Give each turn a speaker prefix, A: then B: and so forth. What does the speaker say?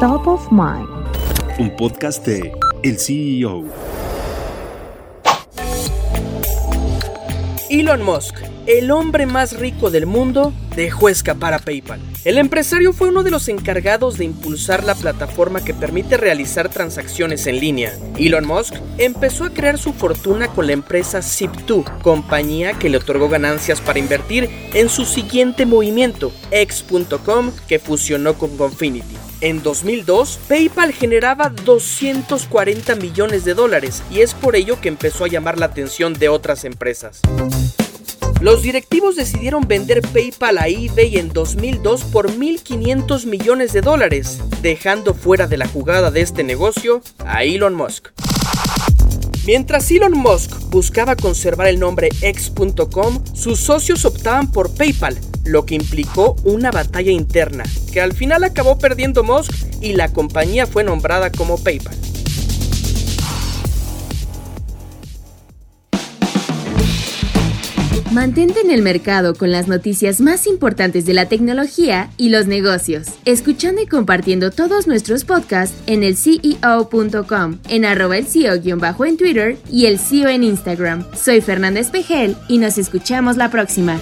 A: Top of Mind.
B: Un podcast de El CEO.
C: Elon Musk, el hombre más rico del mundo, dejó escapar a PayPal. El empresario fue uno de los encargados de impulsar la plataforma que permite realizar transacciones en línea. Elon Musk empezó a crear su fortuna con la empresa Zip2, compañía que le otorgó ganancias para invertir en su siguiente movimiento, X.com, que fusionó con Confinity. En 2002, PayPal generaba 240 millones de dólares y es por ello que empezó a llamar la atención de otras empresas. Los directivos decidieron vender PayPal a eBay en 2002 por 1.500 millones de dólares, dejando fuera de la jugada de este negocio a Elon Musk. Mientras Elon Musk buscaba conservar el nombre X.com, sus socios optaban por PayPal, lo que implicó una batalla interna, que al final acabó perdiendo Musk y la compañía fue nombrada como PayPal.
A: Mantente en el mercado con las noticias más importantes de la tecnología y los negocios, escuchando y compartiendo todos nuestros podcasts en el CEO.com, en arroba el CEO-bajo en Twitter y el CEO en Instagram. Soy Fernanda Espejel y nos escuchamos la próxima.